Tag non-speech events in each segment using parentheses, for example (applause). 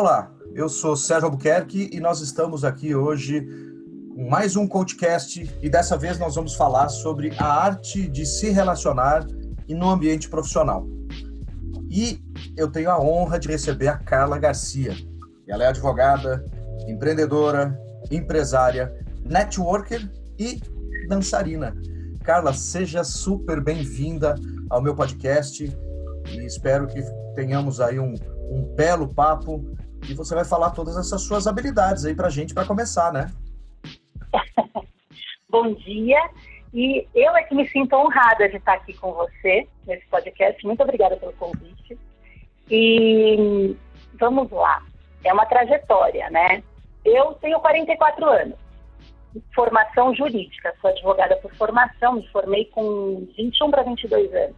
Olá, eu sou Sérgio Albuquerque e nós estamos aqui hoje com mais um podcast e dessa vez nós vamos falar sobre a arte de se relacionar e no ambiente profissional. E eu tenho a honra de receber a Carla Garcia. Ela é advogada, empreendedora, empresária, networker e dançarina. Carla, seja super bem-vinda ao meu podcast e espero que tenhamos aí um, um belo papo e você vai falar todas essas suas habilidades aí para a gente para começar, né? (laughs) Bom dia. E eu é que me sinto honrada de estar aqui com você nesse podcast. Muito obrigada pelo convite. E vamos lá. É uma trajetória, né? Eu tenho 44 anos. Formação jurídica. Sou advogada por formação. Me formei com 21 para 22 anos.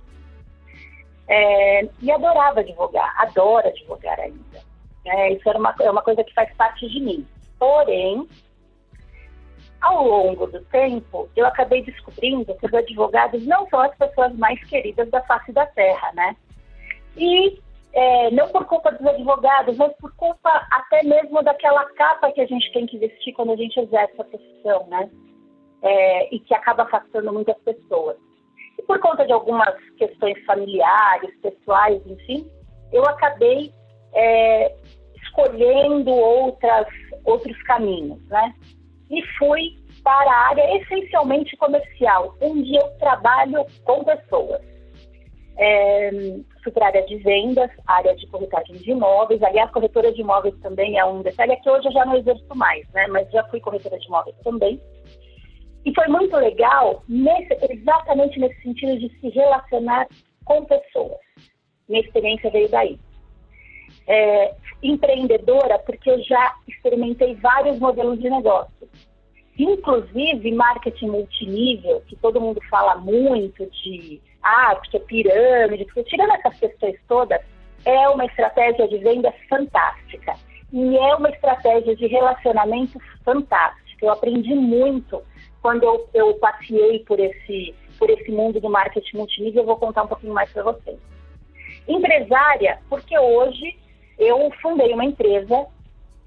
É, e adorava advogar. Adoro advogar ainda. É, isso era uma, é uma coisa que faz parte de mim. Porém, ao longo do tempo, eu acabei descobrindo que os advogados não são as pessoas mais queridas da face da terra, né? E é, não por culpa dos advogados, mas por culpa até mesmo daquela capa que a gente tem que vestir quando a gente exerce a profissão, né? É, e que acaba afastando muitas pessoas. E por conta de algumas questões familiares, pessoais, enfim, eu acabei é, escolhendo outras, outros caminhos, né? E fui para a área essencialmente comercial, onde eu trabalho com pessoas. É, fui para a área de vendas, área de corretagem de imóveis. Aliás, corretora de imóveis também é um detalhe é que hoje eu já não exerço mais, né? Mas já fui corretora de imóveis também. E foi muito legal, nesse, exatamente nesse sentido de se relacionar com pessoas. Minha experiência veio daí é, empreendedora porque eu já experimentei vários modelos de negócio. Inclusive marketing multinível, que todo mundo fala muito de, ah, porque é pirâmide, porque tirando essas questões todas, é uma estratégia de venda fantástica. E é uma estratégia de relacionamento fantástica. Eu aprendi muito quando eu, eu passei por esse, por esse mundo do marketing multinível. Eu vou contar um pouquinho mais para vocês. Empresária, porque hoje eu fundei uma empresa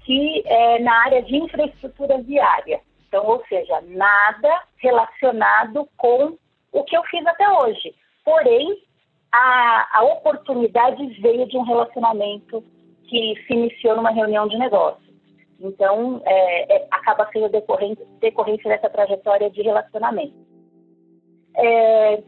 que é na área de infraestrutura viária. Então, ou seja, nada relacionado com o que eu fiz até hoje. Porém, a, a oportunidade veio de um relacionamento que se iniciou numa reunião de negócio. Então, é, é, acaba sendo decorrente, decorrência dessa trajetória de relacionamento. É,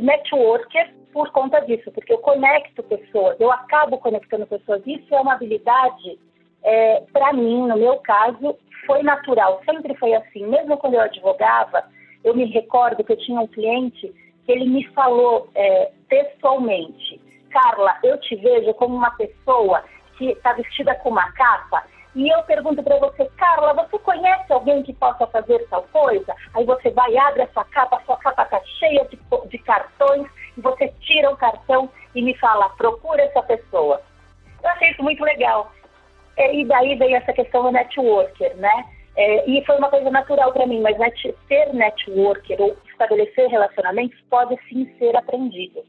networker por conta disso, porque eu conecto pessoas, eu acabo conectando pessoas. Isso é uma habilidade, é, para mim, no meu caso, foi natural, sempre foi assim. Mesmo quando eu advogava, eu me recordo que eu tinha um cliente que ele me falou é, textualmente: Carla, eu te vejo como uma pessoa que está vestida com uma capa e eu pergunto para você, Carla, você conhece alguém que possa fazer tal coisa? Aí você vai, abre a sua capa, a sua capa está cheia de, de cartões, e você tira o cartão e me fala, procura essa pessoa. Eu achei isso muito legal. E daí veio essa questão do networker, né? É, e foi uma coisa natural para mim, mas net, ser networker ou estabelecer relacionamentos pode sim ser aprendido.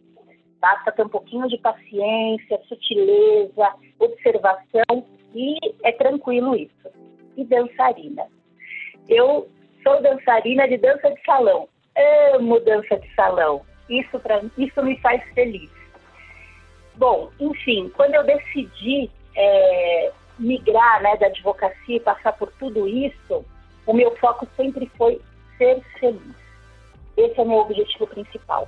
Basta ter um pouquinho de paciência, sutileza, observação e é tranquilo isso. E dançarina. Eu sou dançarina de dança de salão. Amo dança de salão. Isso, pra, isso me faz feliz. Bom, enfim, quando eu decidi é, migrar né, da advocacia e passar por tudo isso, o meu foco sempre foi ser feliz. Esse é o meu objetivo principal.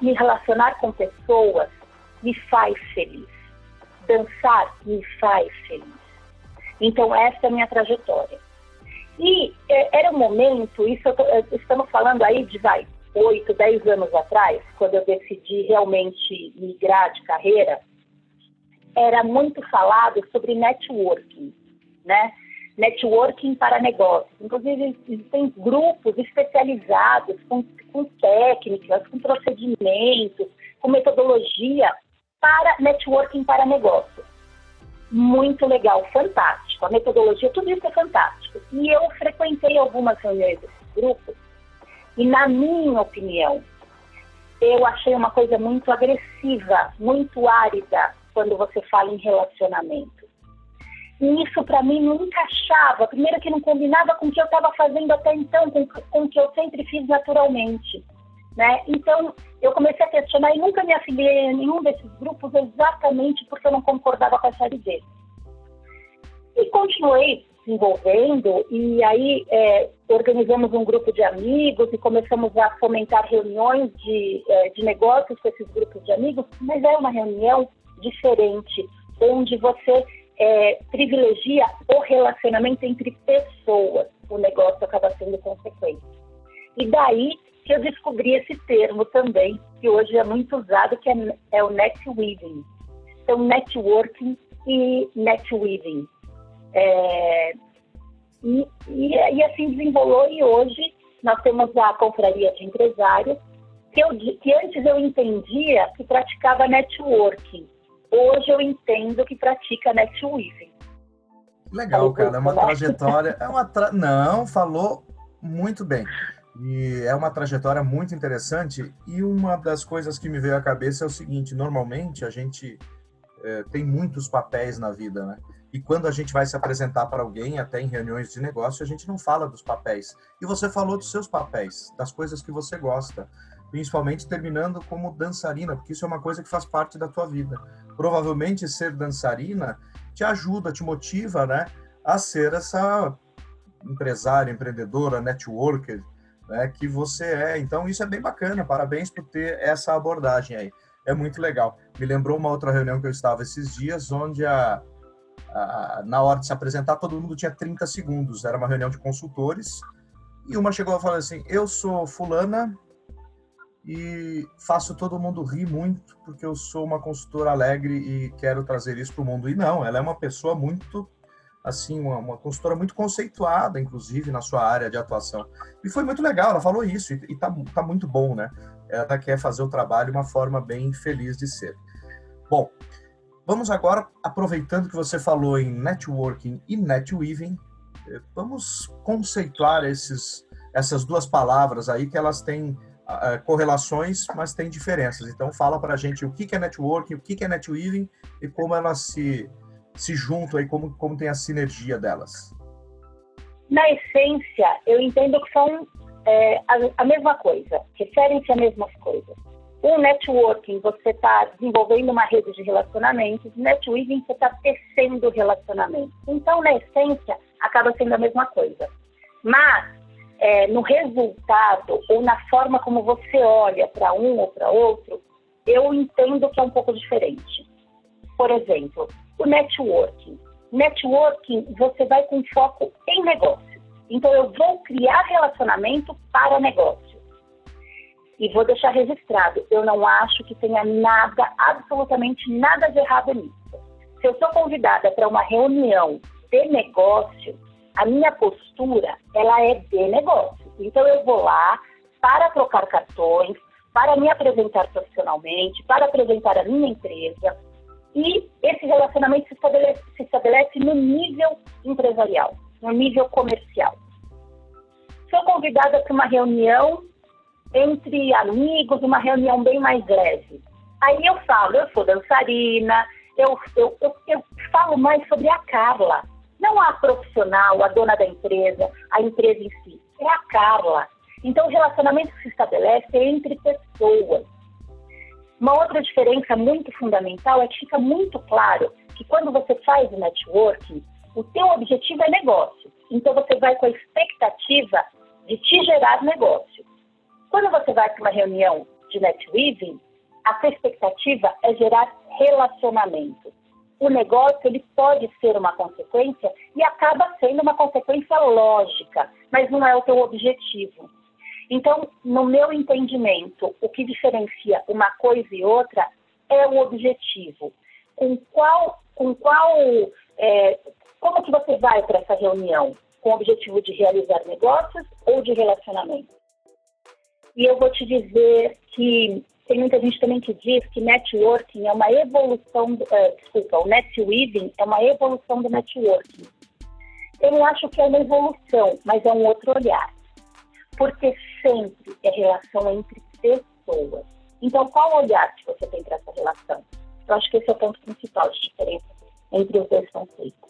Me relacionar com pessoas me faz feliz dançar me faz feliz. Então, essa é a minha trajetória. E é, era um momento, isso tô, estamos falando aí de, vai, oito, dez anos atrás, quando eu decidi realmente migrar de carreira, era muito falado sobre networking, né? Networking para negócios. Inclusive, existem grupos especializados com, com técnicas, com procedimentos, com metodologia para networking para negócio. Muito legal, fantástico. A metodologia, tudo isso é fantástico. E eu frequentei algumas reuniões desses grupos e, na minha opinião, eu achei uma coisa muito agressiva, muito árida, quando você fala em relacionamento. E isso para mim não encaixava. Primeiro que não combinava com o que eu estava fazendo até então, com, com o que eu sempre fiz naturalmente. Né? Então, eu comecei a questionar e nunca me afiliei a nenhum desses grupos exatamente porque eu não concordava com essa ideia. E continuei desenvolvendo e aí é, organizamos um grupo de amigos e começamos a fomentar reuniões de, é, de negócios com esses grupos de amigos, mas é uma reunião diferente, onde você é, privilegia o relacionamento entre pessoas, o negócio acaba sendo consequente. E daí que eu descobri esse termo também, que hoje é muito usado, que é, é o netweaving. Então, networking e netweaving. É, e, e, e, assim desenvolveu, e hoje nós temos a confraria de empresários, que, eu, que antes eu entendia que praticava networking, Hoje eu entendo que pratica netweaving. Legal, cara. É uma trajetória. É uma tra... Não, falou muito bem. E é uma trajetória muito interessante. E uma das coisas que me veio à cabeça é o seguinte: normalmente a gente é, tem muitos papéis na vida, né? E quando a gente vai se apresentar para alguém, até em reuniões de negócio, a gente não fala dos papéis. E você falou dos seus papéis, das coisas que você gosta principalmente terminando como dançarina, porque isso é uma coisa que faz parte da tua vida. Provavelmente ser dançarina te ajuda, te motiva, né, a ser essa empresária, empreendedora, networker, né, que você é. Então isso é bem bacana. Parabéns por ter essa abordagem aí. É muito legal. Me lembrou uma outra reunião que eu estava esses dias, onde a, a na hora de se apresentar todo mundo tinha 30 segundos. Era uma reunião de consultores e uma chegou a falar assim: "Eu sou fulana, e faço todo mundo rir muito porque eu sou uma consultora alegre e quero trazer isso para o mundo. E não, ela é uma pessoa muito, assim, uma, uma, consultora muito conceituada, inclusive, na sua área de atuação. E foi muito legal, ela falou isso, e, e tá, tá muito bom, né? Ela quer fazer o trabalho uma forma bem feliz de ser. Bom, vamos agora, aproveitando que você falou em networking e netweaving, eh, vamos conceituar esses, essas duas palavras aí que elas têm correlações, mas tem diferenças. Então, fala para a gente o que é networking, o que é netweaving e como elas se, se juntam e como, como tem a sinergia delas. Na essência, eu entendo que são é, a, a, mesma coisa, referem-se a mesmas coisas. O networking, você está desenvolvendo uma rede de relacionamentos, netweaving, você está tecendo relacionamentos. Então, na essência, acaba sendo a mesma coisa. Mas, é, no resultado ou na forma como você olha para um ou para outro, eu entendo que é um pouco diferente. Por exemplo, o networking. Networking, você vai com foco em negócio. Então, eu vou criar relacionamento para negócio. E vou deixar registrado, eu não acho que tenha nada, absolutamente nada de errado nisso. Se eu sou convidada para uma reunião de negócio, a minha postura, ela é de negócio. Então, eu vou lá para trocar cartões, para me apresentar profissionalmente, para apresentar a minha empresa. E esse relacionamento se estabelece, se estabelece no nível empresarial, no nível comercial. Sou convidada para uma reunião entre amigos, uma reunião bem mais leve. Aí eu falo, eu sou dançarina, eu, eu, eu, eu falo mais sobre a Carla, não a profissional, a dona da empresa, a empresa em si. É a Carla. Então, o relacionamento se estabelece entre pessoas. Uma outra diferença muito fundamental é que fica muito claro que quando você faz o networking, o teu objetivo é negócio. Então, você vai com a expectativa de te gerar negócio. Quando você vai para uma reunião de netweaving, a sua expectativa é gerar relacionamento o negócio ele pode ser uma consequência e acaba sendo uma consequência lógica, mas não é o teu objetivo. Então, no meu entendimento, o que diferencia uma coisa e outra é o objetivo. Com qual, com qual, é, como que você vai para essa reunião? Com o objetivo de realizar negócios ou de relacionamento? E eu vou te dizer que tem muita gente também que diz que networking é uma evolução, do, uh, desculpa, o netweaving é uma evolução do networking. Eu não acho que é uma evolução, mas é um outro olhar. Porque sempre é relação entre pessoas. Então, qual olhar que você tem para essa relação? Eu acho que esse é o ponto principal de diferença entre os dois conceitos.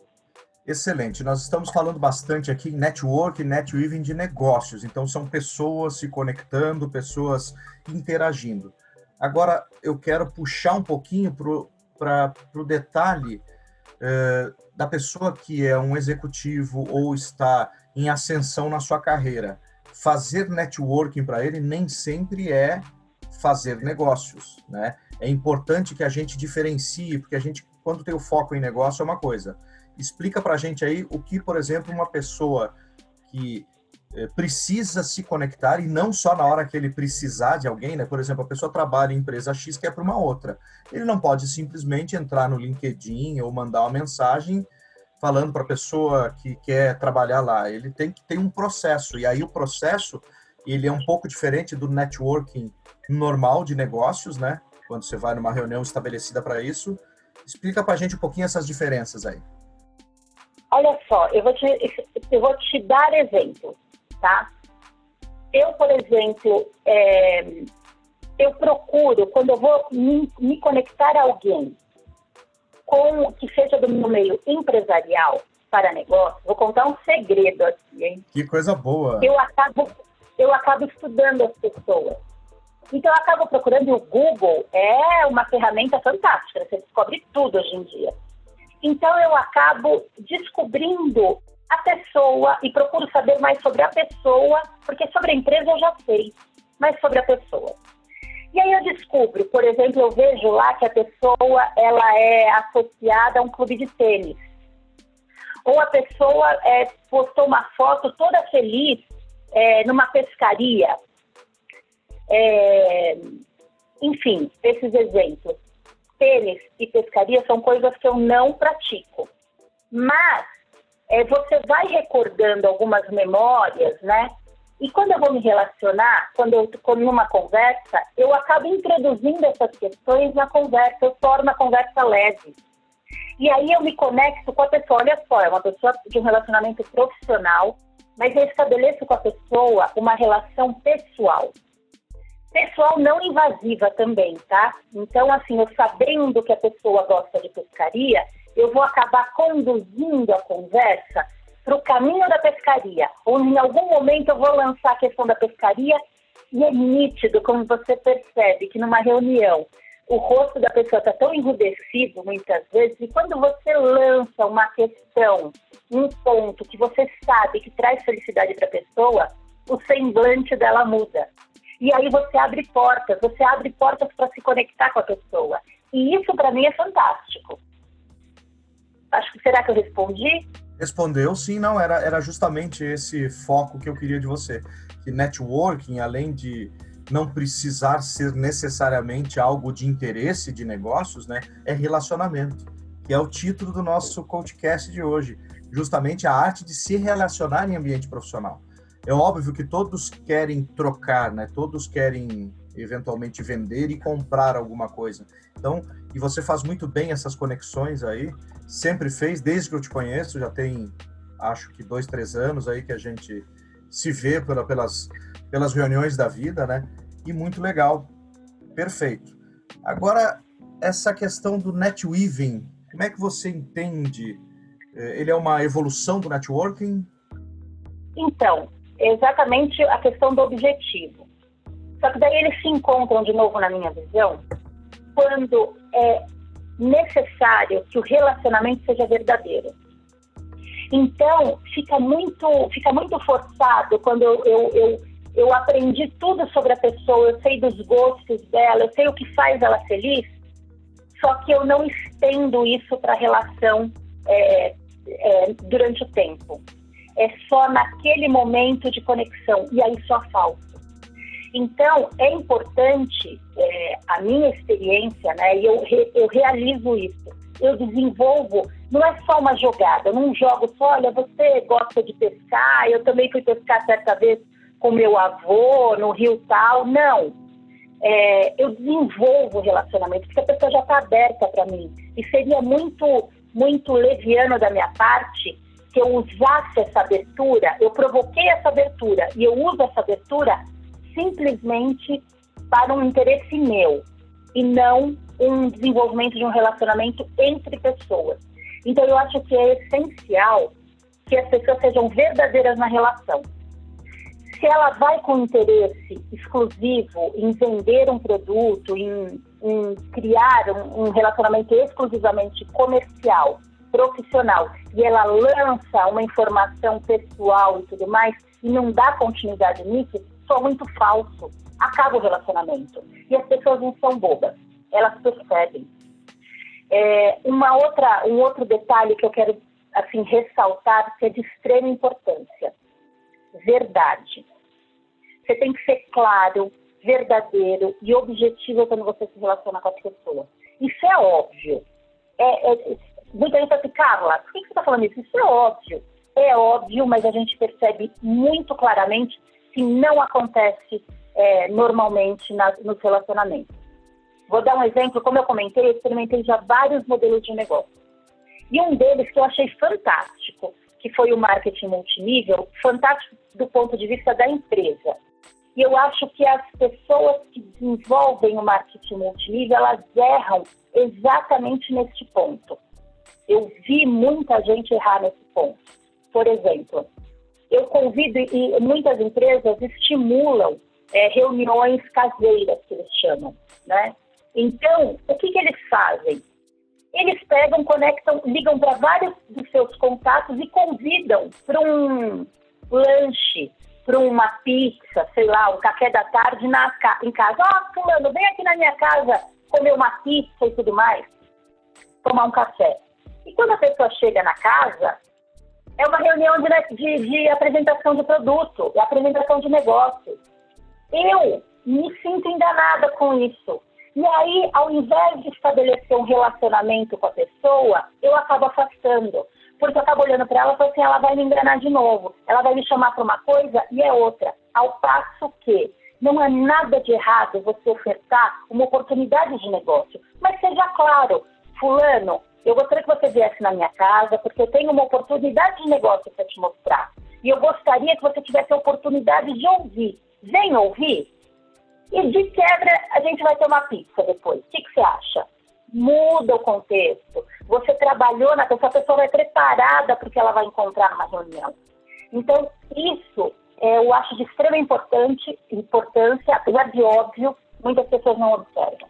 Excelente. Nós estamos falando bastante aqui em network, netweaving de negócios. Então, são pessoas se conectando, pessoas interagindo. Agora, eu quero puxar um pouquinho para o detalhe eh, da pessoa que é um executivo ou está em ascensão na sua carreira. Fazer networking para ele nem sempre é fazer negócios, né? É importante que a gente diferencie, porque a gente, quando tem o foco em negócio, é uma coisa. Explica para a gente aí o que, por exemplo, uma pessoa que eh, precisa se conectar e não só na hora que ele precisar de alguém, né? Por exemplo, a pessoa trabalha em empresa X que é para uma outra. Ele não pode simplesmente entrar no LinkedIn ou mandar uma mensagem falando para a pessoa que quer trabalhar lá. Ele tem que ter um processo e aí o processo ele é um pouco diferente do networking normal de negócios, né? Quando você vai numa reunião estabelecida para isso. Explica para a gente um pouquinho essas diferenças aí. Olha só, eu vou te, eu vou te dar exemplos tá? Eu, por exemplo, é, eu procuro, quando eu vou me, me conectar a alguém com que seja do meu meio empresarial para negócio, vou contar um segredo aqui, hein? Que coisa boa! Eu acabo, eu acabo estudando as pessoas. Então, eu acabo procurando, o Google é uma ferramenta fantástica, você descobre tudo hoje em dia. Então, eu acabo descobrindo a pessoa e procuro saber mais sobre a pessoa, porque sobre a empresa eu já sei, mas sobre a pessoa. E aí eu descubro, por exemplo, eu vejo lá que a pessoa ela é associada a um clube de tênis. Ou a pessoa é, postou uma foto toda feliz é, numa pescaria. É, enfim, esses exemplos. Tênis e pescaria são coisas que eu não pratico. Mas é, você vai recordando algumas memórias, né? E quando eu vou me relacionar, quando eu estou numa conversa, eu acabo introduzindo essas questões na conversa, eu torno a conversa leve. E aí eu me conecto com a pessoa. Olha só, é uma pessoa de um relacionamento profissional, mas eu estabeleço com a pessoa uma relação pessoal. Pessoal não invasiva também, tá? Então, assim, eu sabendo que a pessoa gosta de pescaria, eu vou acabar conduzindo a conversa para o caminho da pescaria, ou em algum momento eu vou lançar a questão da pescaria e é nítido como você percebe que numa reunião o rosto da pessoa está tão enrudecido muitas vezes e quando você lança uma questão, um ponto que você sabe que traz felicidade para a pessoa, o semblante dela muda. E aí você abre portas, você abre portas para se conectar com a pessoa. E isso para mim é fantástico. Acho que será que eu respondi? Respondeu, sim, não, era, era justamente esse foco que eu queria de você. Que networking, além de não precisar ser necessariamente algo de interesse de negócios, né, é relacionamento, que é o título do nosso podcast de hoje, justamente a arte de se relacionar em ambiente profissional. É óbvio que todos querem trocar, né? Todos querem eventualmente vender e comprar alguma coisa. Então, e você faz muito bem essas conexões aí, sempre fez, desde que eu te conheço, já tem, acho que dois, três anos aí que a gente se vê pela, pelas, pelas reuniões da vida, né? E muito legal, perfeito. Agora, essa questão do netweaving, como é que você entende? Eh, ele é uma evolução do networking? Então, exatamente a questão do objetivo. Só que daí eles se encontram de novo na minha visão quando é necessário que o relacionamento seja verdadeiro. Então, fica muito, fica muito forçado quando eu, eu, eu, eu aprendi tudo sobre a pessoa, eu sei dos gostos dela, eu sei o que faz ela feliz, só que eu não estendo isso para a relação é, é, durante o tempo. É só naquele momento de conexão, e aí só falta. Então, é importante é, a minha experiência, né? E eu, re, eu realizo isso. Eu desenvolvo, não é só uma jogada, eu não jogo só, olha, você gosta de pescar, eu também fui pescar certa vez com meu avô no rio tal. Não. É, eu desenvolvo relacionamento, porque a pessoa já está aberta para mim. E seria muito, muito leviano da minha parte que eu usasse essa abertura, eu provoquei essa abertura e eu uso essa abertura simplesmente para um interesse meu e não um desenvolvimento de um relacionamento entre pessoas. Então, eu acho que é essencial que as pessoas sejam verdadeiras na relação. Se ela vai com interesse exclusivo em vender um produto, em, em criar um, um relacionamento exclusivamente comercial, profissional, e ela lança uma informação pessoal e tudo mais, e não dá continuidade nisso, só muito falso. Acaba o relacionamento. E as pessoas não são bobas, elas percebem. É, uma outra, um outro detalhe que eu quero assim ressaltar que é de extrema importância: verdade. Você tem que ser claro, verdadeiro e objetivo quando você se relaciona com as pessoas. Isso é óbvio. É, é, muita gente assim, Carla, por que você está falando isso? Isso é óbvio. É óbvio, mas a gente percebe muito claramente que não acontece é, normalmente nas, nos relacionamentos. Vou dar um exemplo, como eu comentei, eu experimentei já vários modelos de negócio. E um deles que eu achei fantástico, que foi o marketing multinível, fantástico do ponto de vista da empresa. E eu acho que as pessoas que desenvolvem o marketing multinível, elas erram exatamente neste ponto. Eu vi muita gente errar nesse ponto. Por exemplo, eu convido e muitas empresas estimulam é, reuniões caseiras, que eles chamam, né? Então, o que, que eles fazem? Eles pegam, conectam, ligam para vários dos seus contatos e convidam para um lanche, para uma pizza, sei lá, um café da tarde na, em casa. Oh, fulano, vem aqui na minha casa comer uma pizza e tudo mais, tomar um café. E quando a pessoa chega na casa, é uma reunião de, de, de apresentação de produto, de apresentação de negócio. Eu me sinto enganada com isso. E aí, ao invés de estabelecer um relacionamento com a pessoa, eu acabo afastando. Porque eu acabo olhando para ela e assim, ela vai me enganar de novo. Ela vai me chamar para uma coisa e é outra. Ao passo que não é nada de errado você ofertar uma oportunidade de negócio. Mas seja claro, fulano, eu gostaria que você viesse na minha casa, porque eu tenho uma oportunidade de negócio para te mostrar. E eu gostaria que você tivesse a oportunidade de ouvir. Vem ouvir? E de quebra, a gente vai ter uma pizza depois. O que, que você acha? Muda o contexto. Você trabalhou na pessoa, a pessoa vai preparada para o que ela vai encontrar numa reunião. Então, isso é, eu acho de extrema importância, importância, apesar de óbvio, muitas pessoas não observam.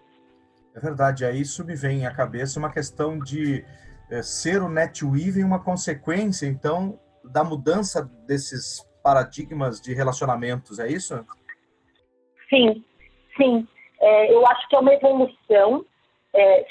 É verdade, aí vem à cabeça uma questão de é, ser o NetWeaving uma consequência, então, da mudança desses paradigmas de relacionamentos, é isso? Sim, sim. É, eu acho que é uma evolução, é,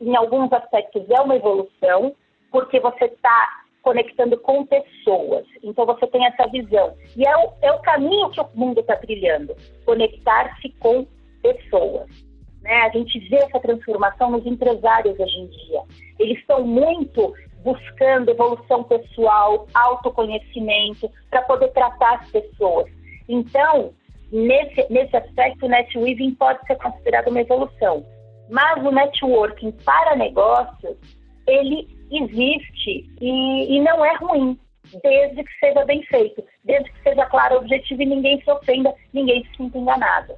em alguns aspectos é uma evolução, porque você está conectando com pessoas. Então você tem essa visão. E é o, é o caminho que o mundo está trilhando, conectar-se com pessoas. Né? A gente vê essa transformação nos empresários hoje em dia. Eles estão muito buscando evolução pessoal, autoconhecimento, para poder tratar as pessoas. Então, nesse, nesse aspecto, o netweaving pode ser considerado uma evolução. Mas o networking para negócios, ele existe e, e não é ruim, desde que seja bem feito, desde que seja claro o objetivo e ninguém se ofenda, ninguém se sinta enganado.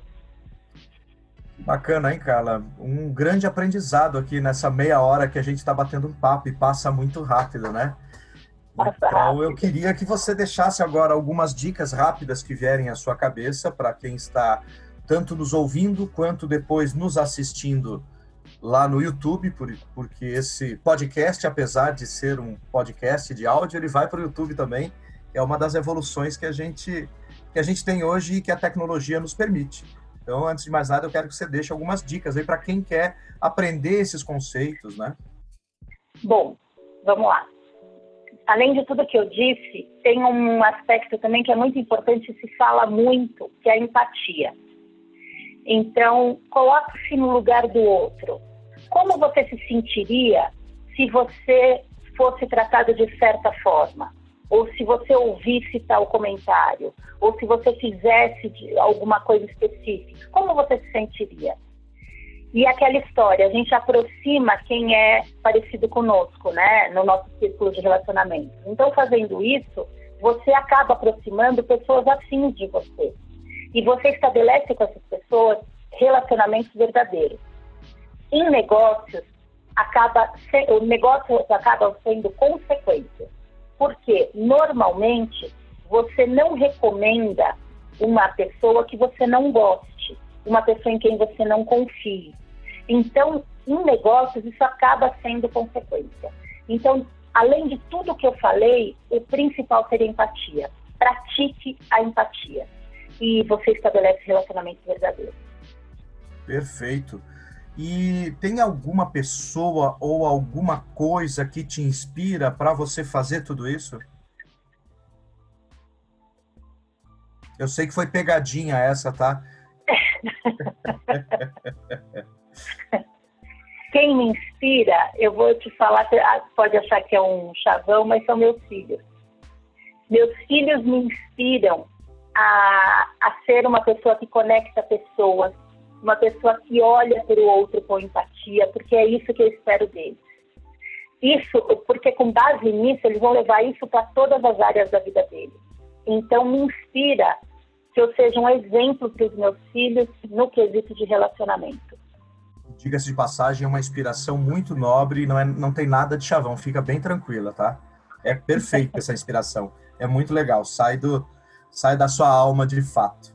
Bacana, hein, Carla? Um grande aprendizado aqui nessa meia hora que a gente está batendo um papo e passa muito rápido, né? Então, eu queria que você deixasse agora algumas dicas rápidas que vierem à sua cabeça para quem está tanto nos ouvindo quanto depois nos assistindo lá no YouTube, porque esse podcast, apesar de ser um podcast de áudio, ele vai para o YouTube também. É uma das evoluções que a gente que a gente tem hoje e que a tecnologia nos permite. Então, antes de mais nada, eu quero que você deixe algumas dicas aí para quem quer aprender esses conceitos, né? Bom, vamos lá além de tudo que eu disse, tem um aspecto também que é muito importante, se fala muito, que é a empatia. Então, coloque-se no lugar do outro. Como você se sentiria se você fosse tratado de certa forma? Ou se você ouvisse tal comentário? Ou se você fizesse alguma coisa específica? Como você se sentiria? E aquela história, a gente aproxima quem é parecido conosco, né, no nosso círculo de relacionamento. Então, fazendo isso, você acaba aproximando pessoas afins de você. E você estabelece com essas pessoas relacionamentos verdadeiros. em negócios, acaba o negócio acaba sendo consequência. Porque normalmente você não recomenda uma pessoa que você não goste, uma pessoa em quem você não confie. Então, em negócios, isso acaba sendo consequência. Então, além de tudo que eu falei, o principal seria empatia. Pratique a empatia. E você estabelece relacionamentos verdadeiros. Perfeito. E tem alguma pessoa ou alguma coisa que te inspira para você fazer tudo isso? Eu sei que foi pegadinha essa, tá? (laughs) Quem me inspira, eu vou te falar, ah, pode achar que é um chavão, mas são meus filhos. Meus filhos me inspiram a, a ser uma pessoa que conecta pessoas, uma pessoa que olha para o outro com empatia, porque é isso que eu espero deles. Isso, porque com base nisso, eles vão levar isso para todas as áreas da vida deles. Então, me inspira que eu seja um exemplo para os meus filhos no quesito de relacionamento. Diga-se de passagem, é uma inspiração muito nobre, não, é, não tem nada de chavão, fica bem tranquila, tá? É perfeita essa inspiração, é muito legal, sai, do, sai da sua alma de fato.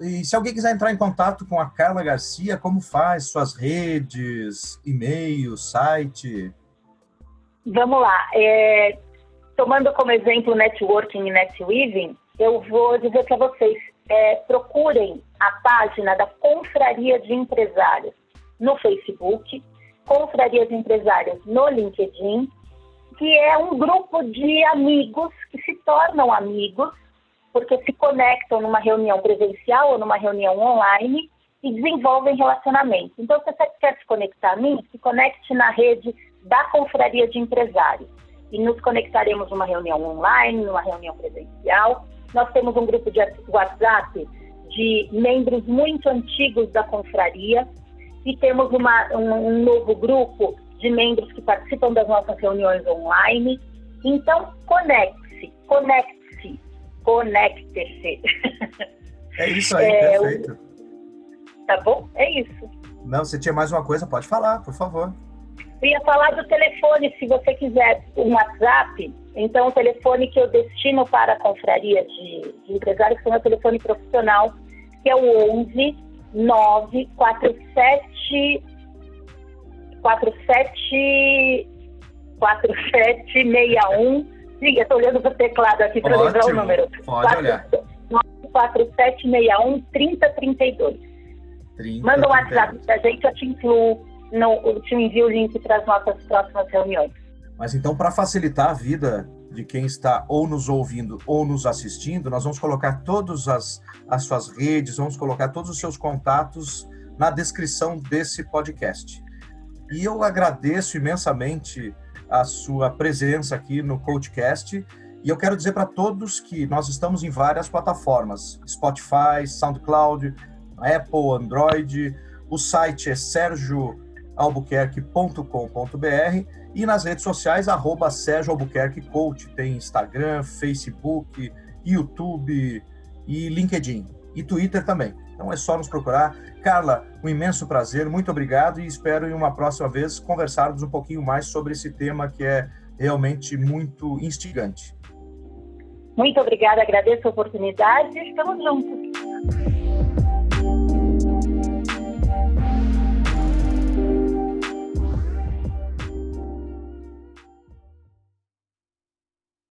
E se alguém quiser entrar em contato com a Carla Garcia, como faz? Suas redes, e-mail, site? Vamos lá. É, tomando como exemplo networking e netweaving, eu vou dizer para vocês, é, procurem a página da Confraria de Empresários no Facebook, Confraria de Empresários no LinkedIn, que é um grupo de amigos que se tornam amigos porque se conectam numa reunião presencial ou numa reunião online e desenvolvem relacionamento. Então, se você quer se conectar a mim, se conecte na rede da Confraria de Empresários. E nos conectaremos numa reunião online, numa reunião presencial. Nós temos um grupo de WhatsApp de membros muito antigos da confraria e temos uma, um, um novo grupo de membros que participam das nossas reuniões online. Então, conecte-se, conecte conecte-se. É isso aí, é, perfeito. O... Tá bom? É isso. Não, se tinha mais uma coisa, pode falar, por favor. Eu ia falar do telefone, se você quiser um WhatsApp. Então, o telefone que eu destino para a confraria de, de empresários é o meu telefone profissional, que é o 11 947 47 4761 Diga, estou olhando para o teclado aqui para lembrar o número. Pode 4, olhar. 4761 3032. 30, Manda um WhatsApp para a gente, eu te incluo, no, eu te envio o link para as nossas próximas reuniões. Mas então, para facilitar a vida de quem está ou nos ouvindo ou nos assistindo, nós vamos colocar todas as, as suas redes, vamos colocar todos os seus contatos na descrição desse podcast. E eu agradeço imensamente a sua presença aqui no podcast. E eu quero dizer para todos que nós estamos em várias plataformas: Spotify, SoundCloud, Apple, Android. O site é sergioalbuquerque.com.br e nas redes sociais, arroba Sérgio Albuquerque Coach. Tem Instagram, Facebook, YouTube e LinkedIn. E Twitter também. Então é só nos procurar. Carla, um imenso prazer, muito obrigado e espero em uma próxima vez conversarmos um pouquinho mais sobre esse tema que é realmente muito instigante. Muito obrigada, agradeço a oportunidade e estamos juntos.